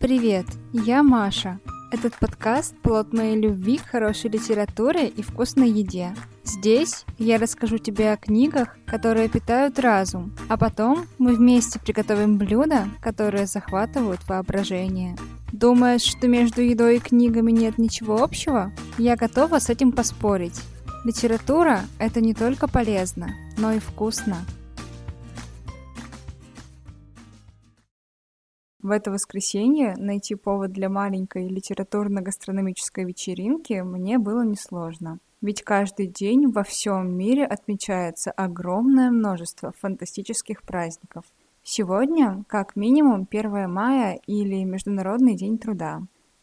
Привет, я Маша. Этот подкаст – плод моей любви к хорошей литературе и вкусной еде. Здесь я расскажу тебе о книгах, которые питают разум, а потом мы вместе приготовим блюда, которые захватывают воображение. Думаешь, что между едой и книгами нет ничего общего? Я готова с этим поспорить. Литература – это не только полезно, но и вкусно. В это воскресенье найти повод для маленькой литературно-гастрономической вечеринки мне было несложно. Ведь каждый день во всем мире отмечается огромное множество фантастических праздников. Сегодня, как минимум, 1 мая или Международный день труда.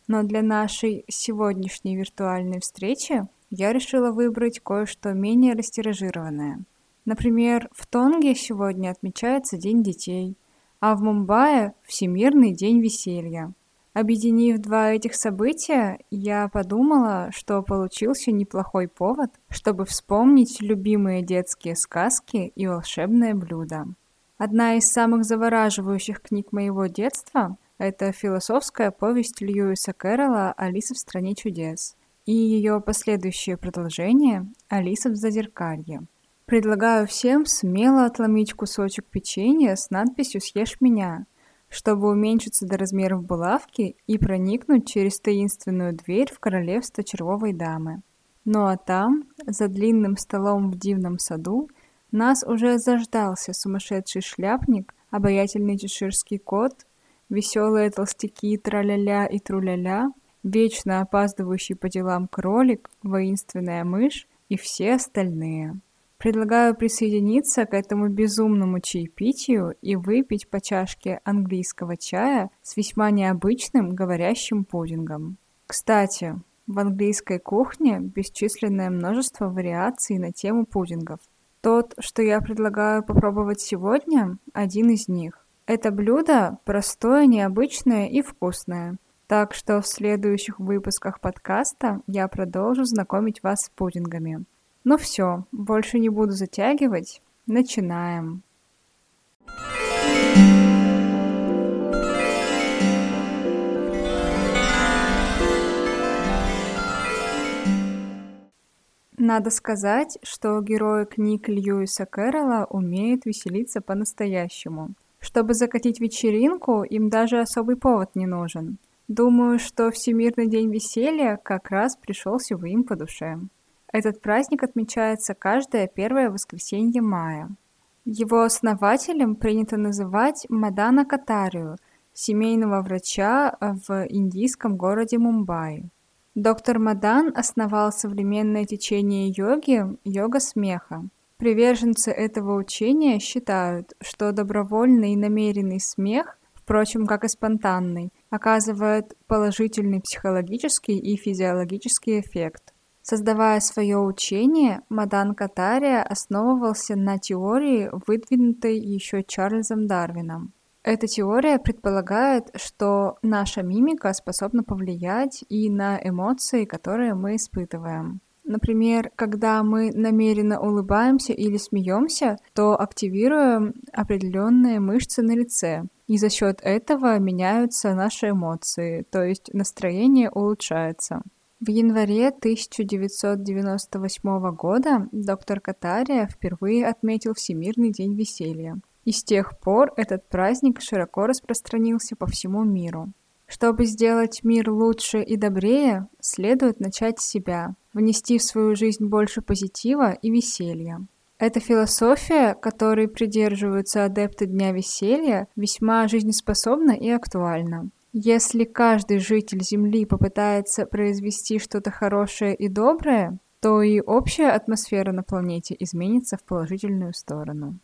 Но для нашей сегодняшней виртуальной встречи я решила выбрать кое-что менее растиражированное. Например, в Тонге сегодня отмечается День детей – а в Мумбаи – Всемирный день веселья. Объединив два этих события, я подумала, что получился неплохой повод, чтобы вспомнить любимые детские сказки и волшебное блюдо. Одна из самых завораживающих книг моего детства – это философская повесть Льюиса Кэрролла «Алиса в стране чудес» и ее последующее продолжение «Алиса в зазеркалье». Предлагаю всем смело отломить кусочек печенья с надписью «Съешь меня», чтобы уменьшиться до размеров булавки и проникнуть через таинственную дверь в королевство червовой дамы. Ну а там, за длинным столом в дивном саду, нас уже заждался сумасшедший шляпник, обаятельный чеширский кот, веселые толстяки траля-ля и труля-ля, вечно опаздывающий по делам кролик, воинственная мышь и все остальные. Предлагаю присоединиться к этому безумному чаепитию и выпить по чашке английского чая с весьма необычным говорящим пудингом. Кстати, в английской кухне бесчисленное множество вариаций на тему пудингов. Тот, что я предлагаю попробовать сегодня, один из них. Это блюдо простое, необычное и вкусное. Так что в следующих выпусках подкаста я продолжу знакомить вас с пудингами. Ну все, больше не буду затягивать. Начинаем. Надо сказать, что герои книг Льюиса Кэрролла умеют веселиться по-настоящему. Чтобы закатить вечеринку, им даже особый повод не нужен. Думаю, что Всемирный день веселья как раз пришелся бы им по душе. Этот праздник отмечается каждое первое воскресенье мая. Его основателем принято называть Мадана Катарию, семейного врача в индийском городе Мумбаи. Доктор Мадан основал современное течение йоги «йога смеха». Приверженцы этого учения считают, что добровольный и намеренный смех, впрочем, как и спонтанный, оказывает положительный психологический и физиологический эффект. Создавая свое учение, Мадан Катария основывался на теории, выдвинутой еще Чарльзом Дарвином. Эта теория предполагает, что наша мимика способна повлиять и на эмоции, которые мы испытываем. Например, когда мы намеренно улыбаемся или смеемся, то активируем определенные мышцы на лице, и за счет этого меняются наши эмоции, то есть настроение улучшается. В январе 1998 года доктор Катария впервые отметил Всемирный день веселья. И с тех пор этот праздник широко распространился по всему миру. Чтобы сделать мир лучше и добрее, следует начать с себя, внести в свою жизнь больше позитива и веселья. Эта философия, которой придерживаются адепты Дня веселья, весьма жизнеспособна и актуальна. Если каждый житель Земли попытается произвести что-то хорошее и доброе, то и общая атмосфера на планете изменится в положительную сторону.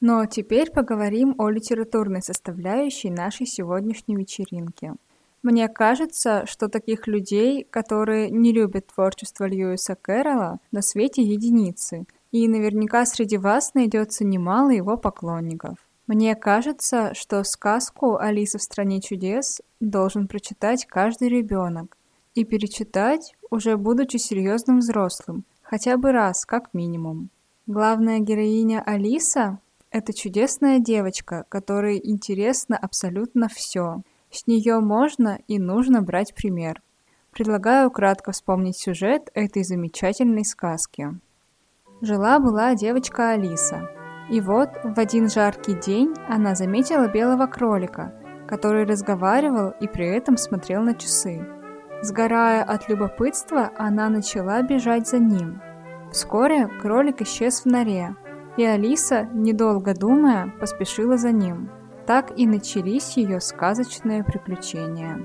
Но теперь поговорим о литературной составляющей нашей сегодняшней вечеринки. Мне кажется, что таких людей, которые не любят творчество Льюиса Кэрролла, на свете единицы, и наверняка среди вас найдется немало его поклонников. Мне кажется, что сказку «Алиса в стране чудес» должен прочитать каждый ребенок и перечитать, уже будучи серьезным взрослым, хотя бы раз, как минимум. Главная героиня Алиса – это чудесная девочка, которой интересно абсолютно все. С нее можно и нужно брать пример. Предлагаю кратко вспомнить сюжет этой замечательной сказки. Жила-была девочка Алиса. И вот в один жаркий день она заметила белого кролика, который разговаривал и при этом смотрел на часы. Сгорая от любопытства, она начала бежать за ним. Вскоре кролик исчез в норе, и Алиса, недолго думая, поспешила за ним. Так и начались ее сказочные приключения.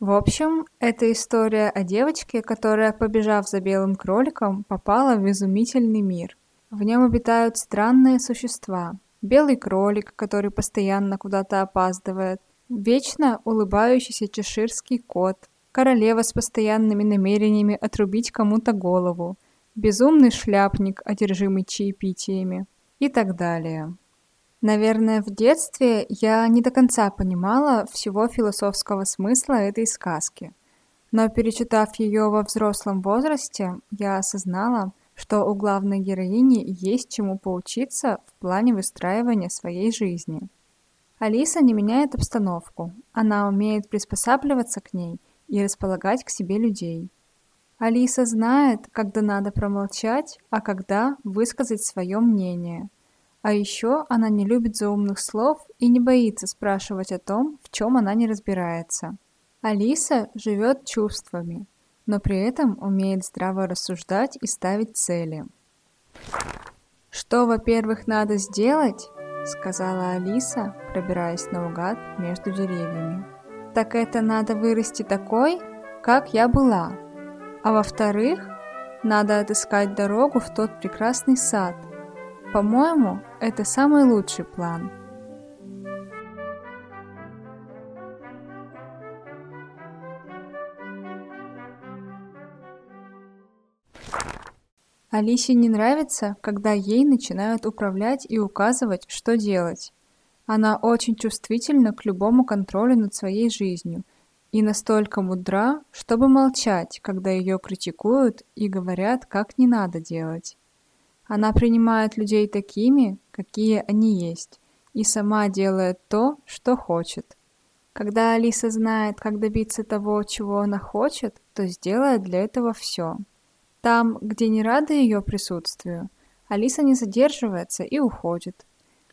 В общем, это история о девочке, которая, побежав за белым кроликом, попала в изумительный мир. В нем обитают странные существа. Белый кролик, который постоянно куда-то опаздывает, вечно улыбающийся чеширский кот, королева с постоянными намерениями отрубить кому-то голову, безумный шляпник, одержимый чаепитиями и так далее. Наверное, в детстве я не до конца понимала всего философского смысла этой сказки. Но перечитав ее во взрослом возрасте, я осознала, что у главной героини есть чему поучиться в плане выстраивания своей жизни. Алиса не меняет обстановку, она умеет приспосабливаться к ней и располагать к себе людей. Алиса знает, когда надо промолчать, а когда высказать свое мнение – а еще она не любит заумных слов и не боится спрашивать о том, в чем она не разбирается. Алиса живет чувствами, но при этом умеет здраво рассуждать и ставить цели. «Что, во-первых, надо сделать?» — сказала Алиса, пробираясь наугад между деревьями. «Так это надо вырасти такой, как я была. А во-вторых, надо отыскать дорогу в тот прекрасный сад, по-моему, это самый лучший план. Алисе не нравится, когда ей начинают управлять и указывать, что делать. Она очень чувствительна к любому контролю над своей жизнью и настолько мудра, чтобы молчать, когда ее критикуют и говорят, как не надо делать. Она принимает людей такими, какие они есть, и сама делает то, что хочет. Когда Алиса знает, как добиться того, чего она хочет, то сделает для этого все. Там, где не рада ее присутствию, Алиса не задерживается и уходит.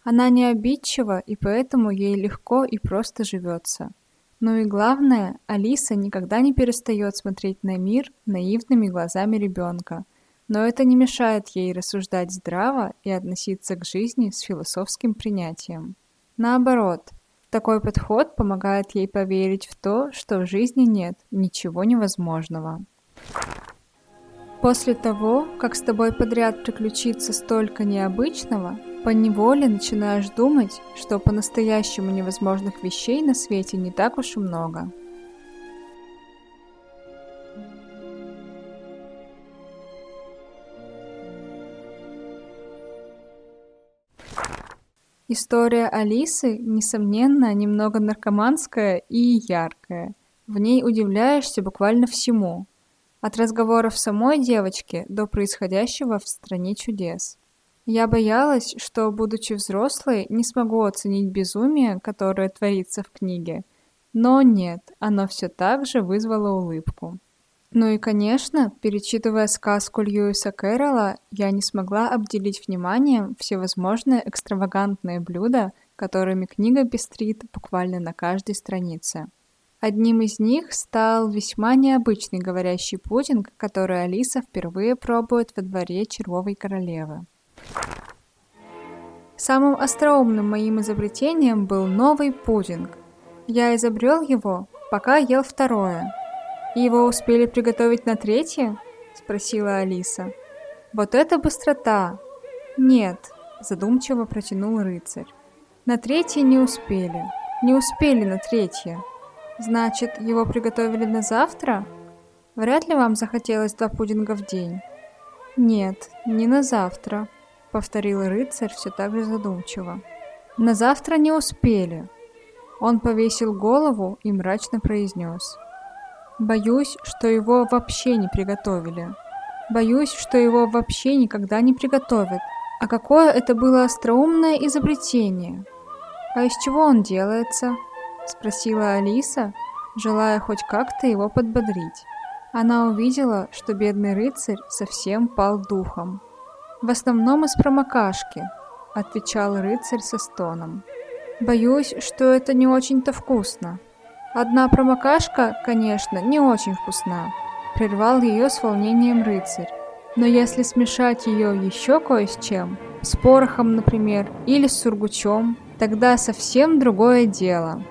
Она не обидчива, и поэтому ей легко и просто живется. Но и главное, Алиса никогда не перестает смотреть на мир наивными глазами ребенка – но это не мешает ей рассуждать здраво и относиться к жизни с философским принятием. Наоборот, такой подход помогает ей поверить в то, что в жизни нет ничего невозможного. После того, как с тобой подряд приключится столько необычного, поневоле начинаешь думать, что по-настоящему невозможных вещей на свете не так уж и много. История Алисы, несомненно, немного наркоманская и яркая. В ней удивляешься буквально всему. От разговоров самой девочки до происходящего в стране чудес. Я боялась, что, будучи взрослой, не смогу оценить безумие, которое творится в книге. Но нет, оно все так же вызвало улыбку. Ну и, конечно, перечитывая сказку Льюиса Кэрролла, я не смогла обделить вниманием всевозможные экстравагантные блюда, которыми книга пестрит буквально на каждой странице. Одним из них стал весьма необычный говорящий пудинг, который Алиса впервые пробует во дворе Червовой королевы. Самым остроумным моим изобретением был новый пудинг. Я изобрел его, пока ел второе – его успели приготовить на третье? Спросила Алиса. Вот это быстрота! Нет, задумчиво протянул рыцарь. На третье не успели. Не успели на третье. Значит, его приготовили на завтра? Вряд ли вам захотелось два пудинга в день. Нет, не на завтра, повторил рыцарь все так же задумчиво. На завтра не успели. Он повесил голову и мрачно произнес. Боюсь, что его вообще не приготовили. Боюсь, что его вообще никогда не приготовят. А какое это было остроумное изобретение? А из чего он делается? Спросила Алиса, желая хоть как-то его подбодрить. Она увидела, что бедный рыцарь совсем пал духом. «В основном из промокашки», — отвечал рыцарь со стоном. «Боюсь, что это не очень-то вкусно». «Одна промокашка, конечно, не очень вкусна», — прервал ее с волнением рыцарь. «Но если смешать ее еще кое с чем, с порохом, например, или с сургучом, тогда совсем другое дело».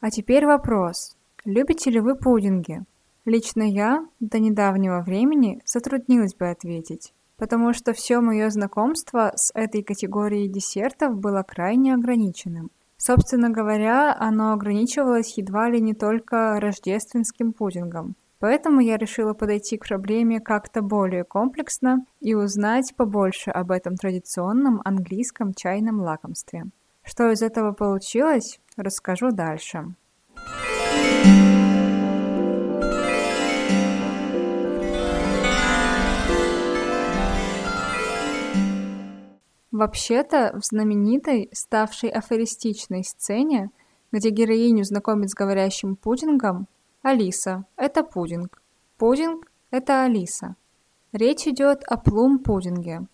А теперь вопрос. Любите ли вы пудинги? Лично я до недавнего времени затруднилась бы ответить, потому что все мое знакомство с этой категорией десертов было крайне ограниченным. Собственно говоря, оно ограничивалось едва ли не только рождественским пудингом. Поэтому я решила подойти к проблеме как-то более комплексно и узнать побольше об этом традиционном английском чайном лакомстве. Что из этого получилось, расскажу дальше. Вообще-то, в знаменитой, ставшей афористичной сцене, где героиню знакомит с говорящим пудингом, Алиса – это пудинг, пудинг – это Алиса. Речь идет о плум-пудинге,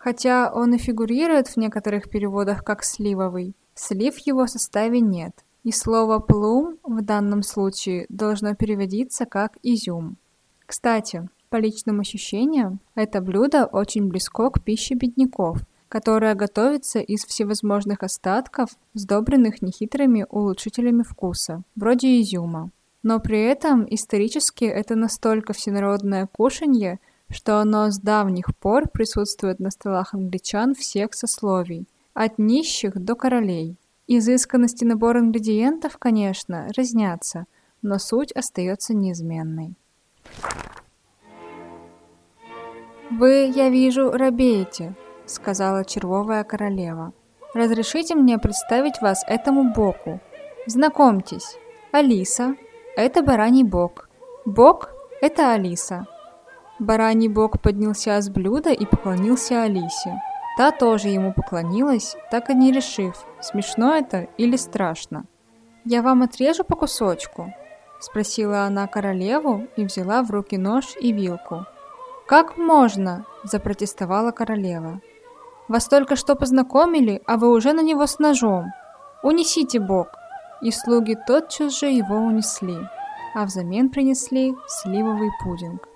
Хотя он и фигурирует в некоторых переводах как «сливовый», слив в его составе нет, и слово «плум» в данном случае должно переводиться как «изюм». Кстати, по личным ощущениям, это блюдо очень близко к пище бедняков, которая готовится из всевозможных остатков, сдобренных нехитрыми улучшителями вкуса, вроде изюма. Но при этом исторически это настолько всенародное кушанье, что оно с давних пор присутствует на столах англичан всех сословий, от нищих до королей. Изысканности набора ингредиентов, конечно, разнятся, но суть остается неизменной. «Вы, я вижу, робеете», — сказала червовая королева. «Разрешите мне представить вас этому боку. Знакомьтесь, Алиса — это бараний бок. Бок — это Алиса. Бараний бог поднялся с блюда и поклонился Алисе. Та тоже ему поклонилась, так и не решив, смешно это или страшно. «Я вам отрежу по кусочку?» – спросила она королеву и взяла в руки нож и вилку. «Как можно?» – запротестовала королева. «Вас только что познакомили, а вы уже на него с ножом. Унесите бог!» И слуги тотчас же его унесли, а взамен принесли сливовый пудинг.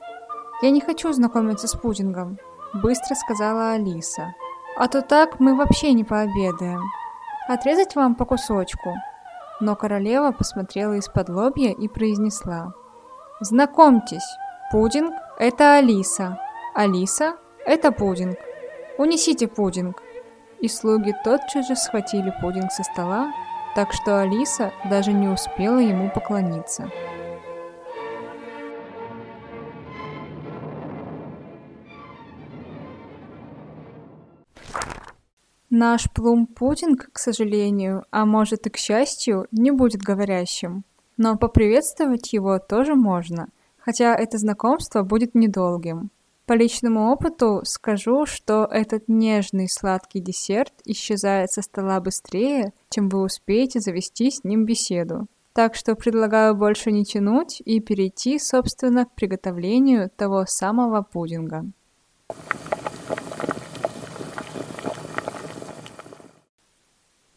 «Я не хочу знакомиться с пудингом», — быстро сказала Алиса. «А то так мы вообще не пообедаем. Отрезать вам по кусочку?» Но королева посмотрела из-под лобья и произнесла. «Знакомьтесь, пудинг — это Алиса. Алиса — это пудинг. Унесите пудинг». И слуги тотчас же схватили пудинг со стола, так что Алиса даже не успела ему поклониться. Наш плум-пудинг, к сожалению, а может и к счастью, не будет говорящим. Но поприветствовать его тоже можно, хотя это знакомство будет недолгим. По личному опыту скажу, что этот нежный сладкий десерт исчезает со стола быстрее, чем вы успеете завести с ним беседу. Так что предлагаю больше не тянуть и перейти, собственно, к приготовлению того самого пудинга.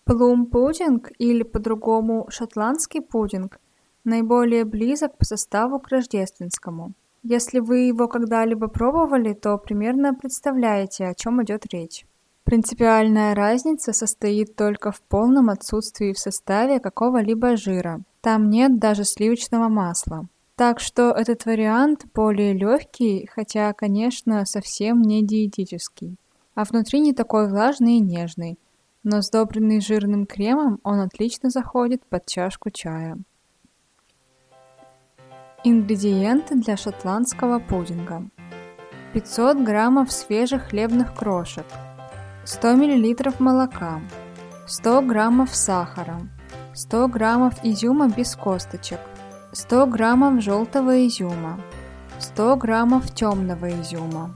Плум-пудинг или по-другому шотландский пудинг наиболее близок по составу к рождественскому. Если вы его когда-либо пробовали, то примерно представляете, о чем идет речь. Принципиальная разница состоит только в полном отсутствии в составе какого-либо жира. Там нет даже сливочного масла. Так что этот вариант более легкий, хотя, конечно, совсем не диетический. А внутри не такой влажный и нежный, но сдобренный жирным кремом он отлично заходит под чашку чая. Ингредиенты для шотландского пудинга. 500 граммов свежих хлебных крошек, 100 миллилитров молока, 100 граммов сахара, 100 граммов изюма без косточек, 100 граммов желтого изюма, 100 граммов темного изюма,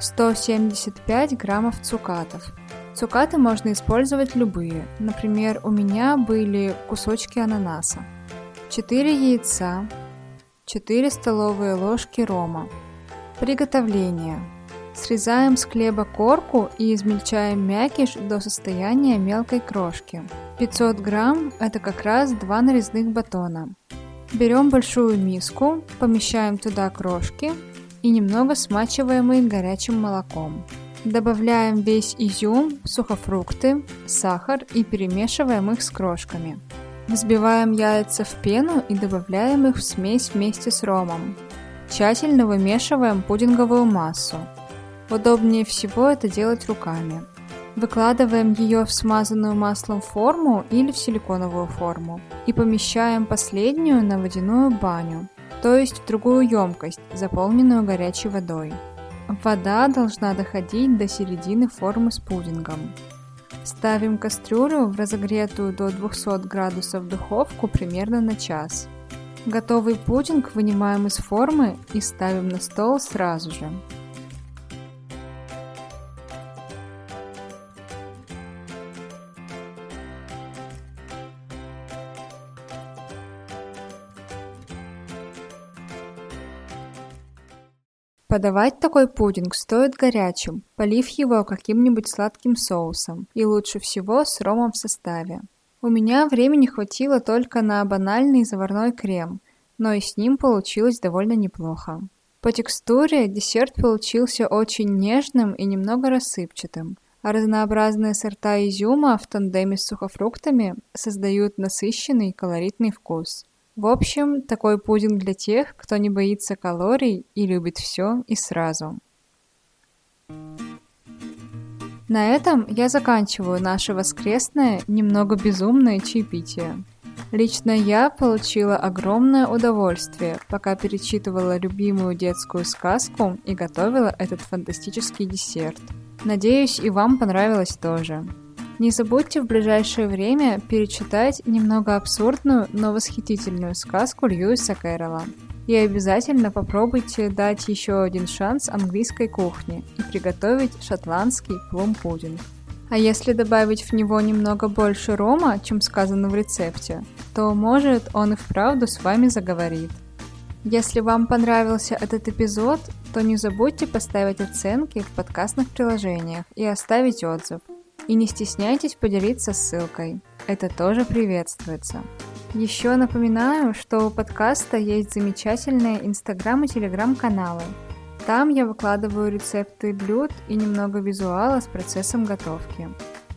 175 граммов цукатов. Цукаты можно использовать любые, например, у меня были кусочки ананаса, 4 яйца, 4 столовые ложки рома. Приготовление. Срезаем с хлеба корку и измельчаем мякиш до состояния мелкой крошки. 500 грамм – это как раз два нарезных батона. Берем большую миску, помещаем туда крошки и немного смачиваем их горячим молоком. Добавляем весь изюм, сухофрукты, сахар и перемешиваем их с крошками. Взбиваем яйца в пену и добавляем их в смесь вместе с ромом. Тщательно вымешиваем пудинговую массу. Удобнее всего это делать руками. Выкладываем ее в смазанную маслом форму или в силиконовую форму и помещаем последнюю на водяную баню, то есть в другую емкость, заполненную горячей водой. Вода должна доходить до середины формы с пудингом. Ставим кастрюлю в разогретую до 200 градусов духовку примерно на час. Готовый пудинг вынимаем из формы и ставим на стол сразу же. Подавать такой пудинг стоит горячим, полив его каким-нибудь сладким соусом, и лучше всего с ромом в составе. У меня времени хватило только на банальный заварной крем, но и с ним получилось довольно неплохо. По текстуре десерт получился очень нежным и немного рассыпчатым, а разнообразные сорта изюма в тандеме с сухофруктами создают насыщенный колоритный вкус. В общем, такой пудинг для тех, кто не боится калорий и любит все и сразу. На этом я заканчиваю наше воскресное, немного безумное чаепитие. Лично я получила огромное удовольствие, пока перечитывала любимую детскую сказку и готовила этот фантастический десерт. Надеюсь, и вам понравилось тоже. Не забудьте в ближайшее время перечитать немного абсурдную, но восхитительную сказку Льюиса Кэрролла. И обязательно попробуйте дать еще один шанс английской кухне и приготовить шотландский плум-пудинг. А если добавить в него немного больше рома, чем сказано в рецепте, то может он и вправду с вами заговорит. Если вам понравился этот эпизод, то не забудьте поставить оценки в подкастных приложениях и оставить отзыв – и не стесняйтесь поделиться ссылкой. Это тоже приветствуется. Еще напоминаю, что у подкаста есть замечательные инстаграм и телеграм-каналы. Там я выкладываю рецепты блюд и немного визуала с процессом готовки.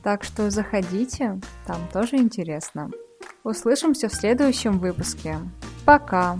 Так что заходите, там тоже интересно. Услышимся в следующем выпуске. Пока!